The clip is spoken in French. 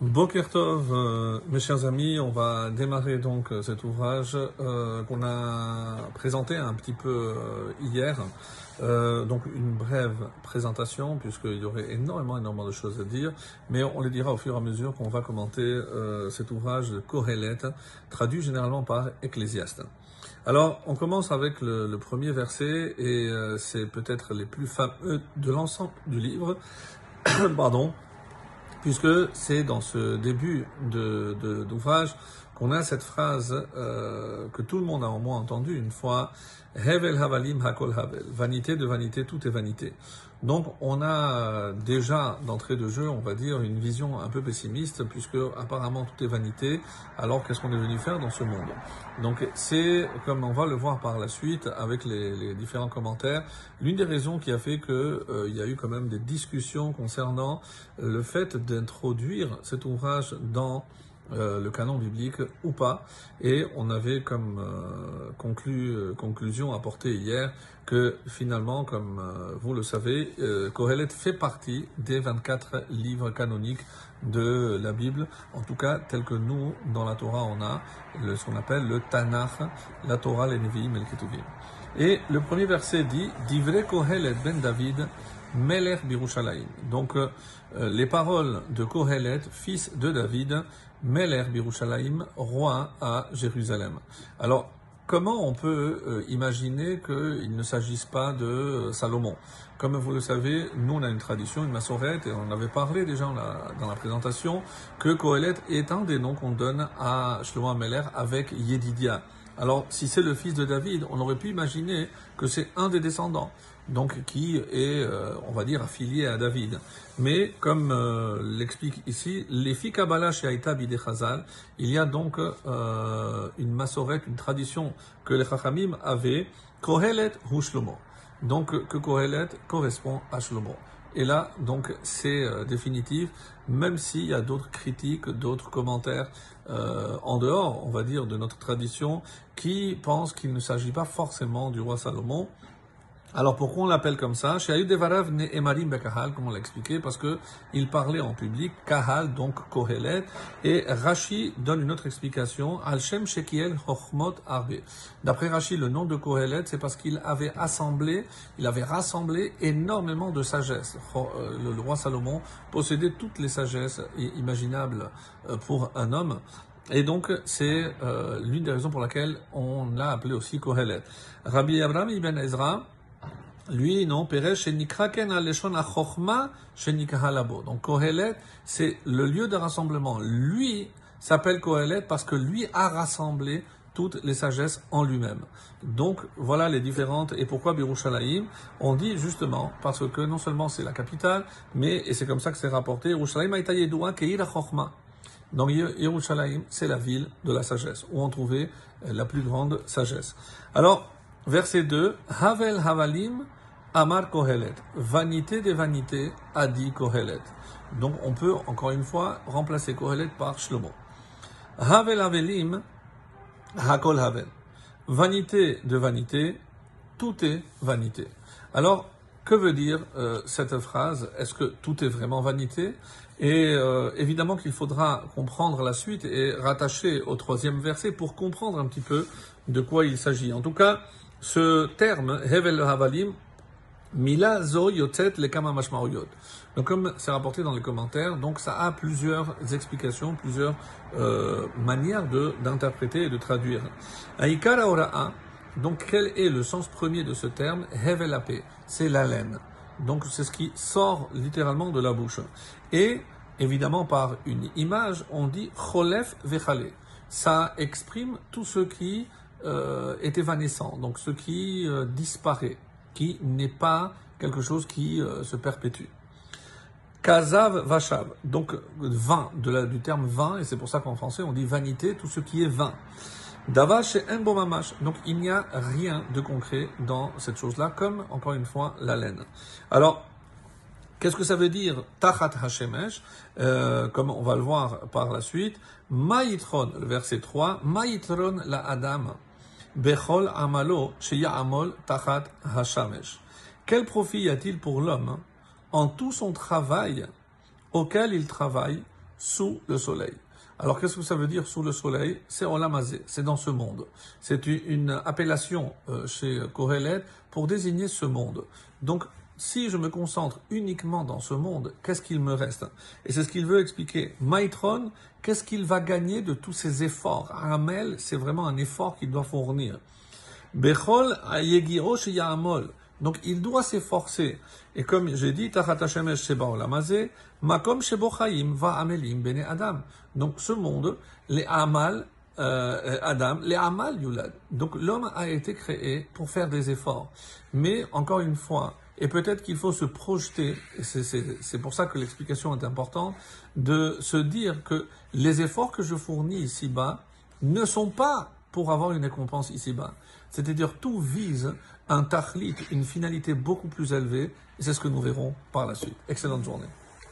Boker euh, mes chers amis, on va démarrer donc euh, cet ouvrage euh, qu'on a présenté un petit peu euh, hier. Euh, donc une brève présentation puisqu'il y aurait énormément énormément de choses à dire, mais on les dira au fur et à mesure qu'on va commenter euh, cet ouvrage de Kohelet, traduit généralement par Ecclésiaste. Alors on commence avec le, le premier verset et c'est peut-être les plus fameux de l'ensemble du livre. Pardon puisque c'est dans ce début de, de- d'ouvrage qu'on a cette phrase euh, que tout le monde a au moins entendue une fois, Hevel Havalim Hakol Havel, vanité de vanité, tout est vanité. Donc on a déjà d'entrée de jeu, on va dire, une vision un peu pessimiste, puisque apparemment tout est vanité, alors qu'est-ce qu'on est venu faire dans ce monde? Donc c'est, comme on va le voir par la suite avec les, différents commentaires, l'une des raisons qui a fait que euh, y a eu quand même des discussions concernant le fait d'introduire cet ouvrage dans euh, le canon biblique ou pas. Et on avait comme euh, conclu, euh, conclusion apportée hier que finalement, comme vous le savez, Kohelet fait partie des 24 livres canoniques de la Bible, en tout cas tel que nous, dans la Torah, on a le- ce qu'on appelle le Tanakh, la Torah, les Nevi'im et. Et le premier verset dit Divrei Kohelet ben David, Melech Birushalayim. Donc, euh, euh, les paroles de Kohelet, fils de David, Melech Birushalayim, roi à Jérusalem. Alors, comment on peut euh, imaginer qu'il ne s'agisse pas de Salomon? Comme vous le savez, nous on a une tradition, une massorette, et on avait parlé déjà dans la, présentation, que Kohelet est un des noms qu'on donne à Shlomo Ameler avec Yedidia. Alors, si c'est le fils de David, on aurait pu imaginer que c'est un des descendants, donc qui est, euh, on va dire, affilié à David. Mais comme euh, l'explique ici, les Kabbalah chez Aïta Bidé Chazal, il y a donc euh, une massorette, une tradition que les Chachamim avaient, Kohelet hu Shlomo. Donc que Kohelet correspond à Shlomo. Et là, donc, c'est euh, définitif, même s'il y a d'autres critiques, d'autres commentaires euh, en dehors, on va dire, de notre tradition, qui pensent qu'il ne s'agit pas forcément du roi Salomon. Alors pourquoi on l'appelle comme ça? Chez Devarav ne Emarim Bekahal, comme on l'a expliqué, parce que il parlait en public, Kahal, donc Kohelet, et Rashi donne une autre explication, Al Shem Shekiel Chochmot Arbe. D'après Rashi, le nom de Kohelet, c'est parce qu'il avait assemblé, il avait rassemblé énormément de sagesse. Euh, Le, roi Salomon possédait toutes les sagesses imaginables euh, pour un homme. Et donc, c'est euh, l'une des raisons pour laquelle on l'a appelé aussi Kohelet. Rabbi Abraham ibn Ezra, lui, non, chez Nikraken Aleshon Achochma, chez Nikahalabo. Donc, Kohelet, c'est le lieu de rassemblement. Lui s'appelle Kohelet parce que lui a rassemblé toutes les sagesses en lui-même. Donc, voilà les différentes, et pourquoi Birushalayim? On dit justement, parce que non seulement c'est la capitale, mais, et c'est comme ça que c'est rapporté, Yerushalayim a été Yedoua Keir HaChochma. Donc Yer- Yerushalayim, c'est la ville de la sagesse, où on trouvait la plus grande sagesse. Alors, verset 2, Havel Havalim Amar Kohelet. Vanité des vanités, a dit Kohelet. Donc on peut, encore une fois, remplacer Kohelet par Shlomo. Havel Havelim, Hakol Havel. Vanité de vanité, tout est vanité. Alors, que veut dire euh, cette phrase? Est-ce que tout est vraiment vanité? Et euh, évidemment qu'il faudra comprendre la suite et rattacher au troisième verset pour comprendre un petit peu de quoi il s'agit. En tout cas, ce terme, Hevel Havalim, Mila zo yotzet lekama mashmaoyot. Donc comme c'est rapporté dans les commentaires, donc ça a plusieurs explications, plusieurs euh, manières de d'interpréter et de traduire. Aikara ora'a, donc quel est le sens premier de ce terme? Hevelapé, c'est la laine. Donc c'est ce qui sort littéralement de la bouche. Et évidemment par une image, on dit cholef vechale. Ça exprime tout ce qui euh, est évanescent, donc ce qui euh, disparaît, qui n'est pas quelque chose qui euh, se perpétue. Kazav Vachav, donc vin, de la- du terme vin, et c'est pour ça qu'en français on dit vanité, tout ce qui est vin. Davash et Mbomamash, donc il n'y a rien de concret dans cette chose-là, comme encore une fois la laine. Alors, Qu'est-ce que ça veut dire Tachat Hashemesh? Euh, Comme on va le voir par la suite. Maïtron, le verset 3. Maïtron la Adam. Amalo sheya'amol tachat. Quel profit y a-t-il pour l'homme en tout son travail auquel il travaille sous le soleil? Alors qu'est-ce que ça veut dire sous le soleil? C'est olamazé, c'est dans ce monde. C'est une appellation euh, chez Kohelet pour désigner ce monde. Donc si je me concentre uniquement dans ce monde, qu'est-ce qu'il me reste? Et c'est ce qu'il veut expliquer. Maitron, qu'est-ce qu'il va gagner de tous ces efforts? Aramel, c'est vraiment un effort qu'il doit fournir. Bechol yamol. Donc il doit s'efforcer. Et comme j'ai dit, makom va amelim bene adam. Donc ce monde, les amal, euh, Adam, les amal yulad. Donc l'homme a été créé pour faire des efforts. Mais encore une fois, et peut-être qu'il faut se projeter, et c'est pour ça que l'explication est importante, de se dire que les efforts que je fournis ici-bas ne sont pas pour avoir une récompense ici-bas. C'est-à-dire tout vise un tahlit, une finalité beaucoup plus élevée, et c'est ce que nous verrons par la suite. Excellente journée.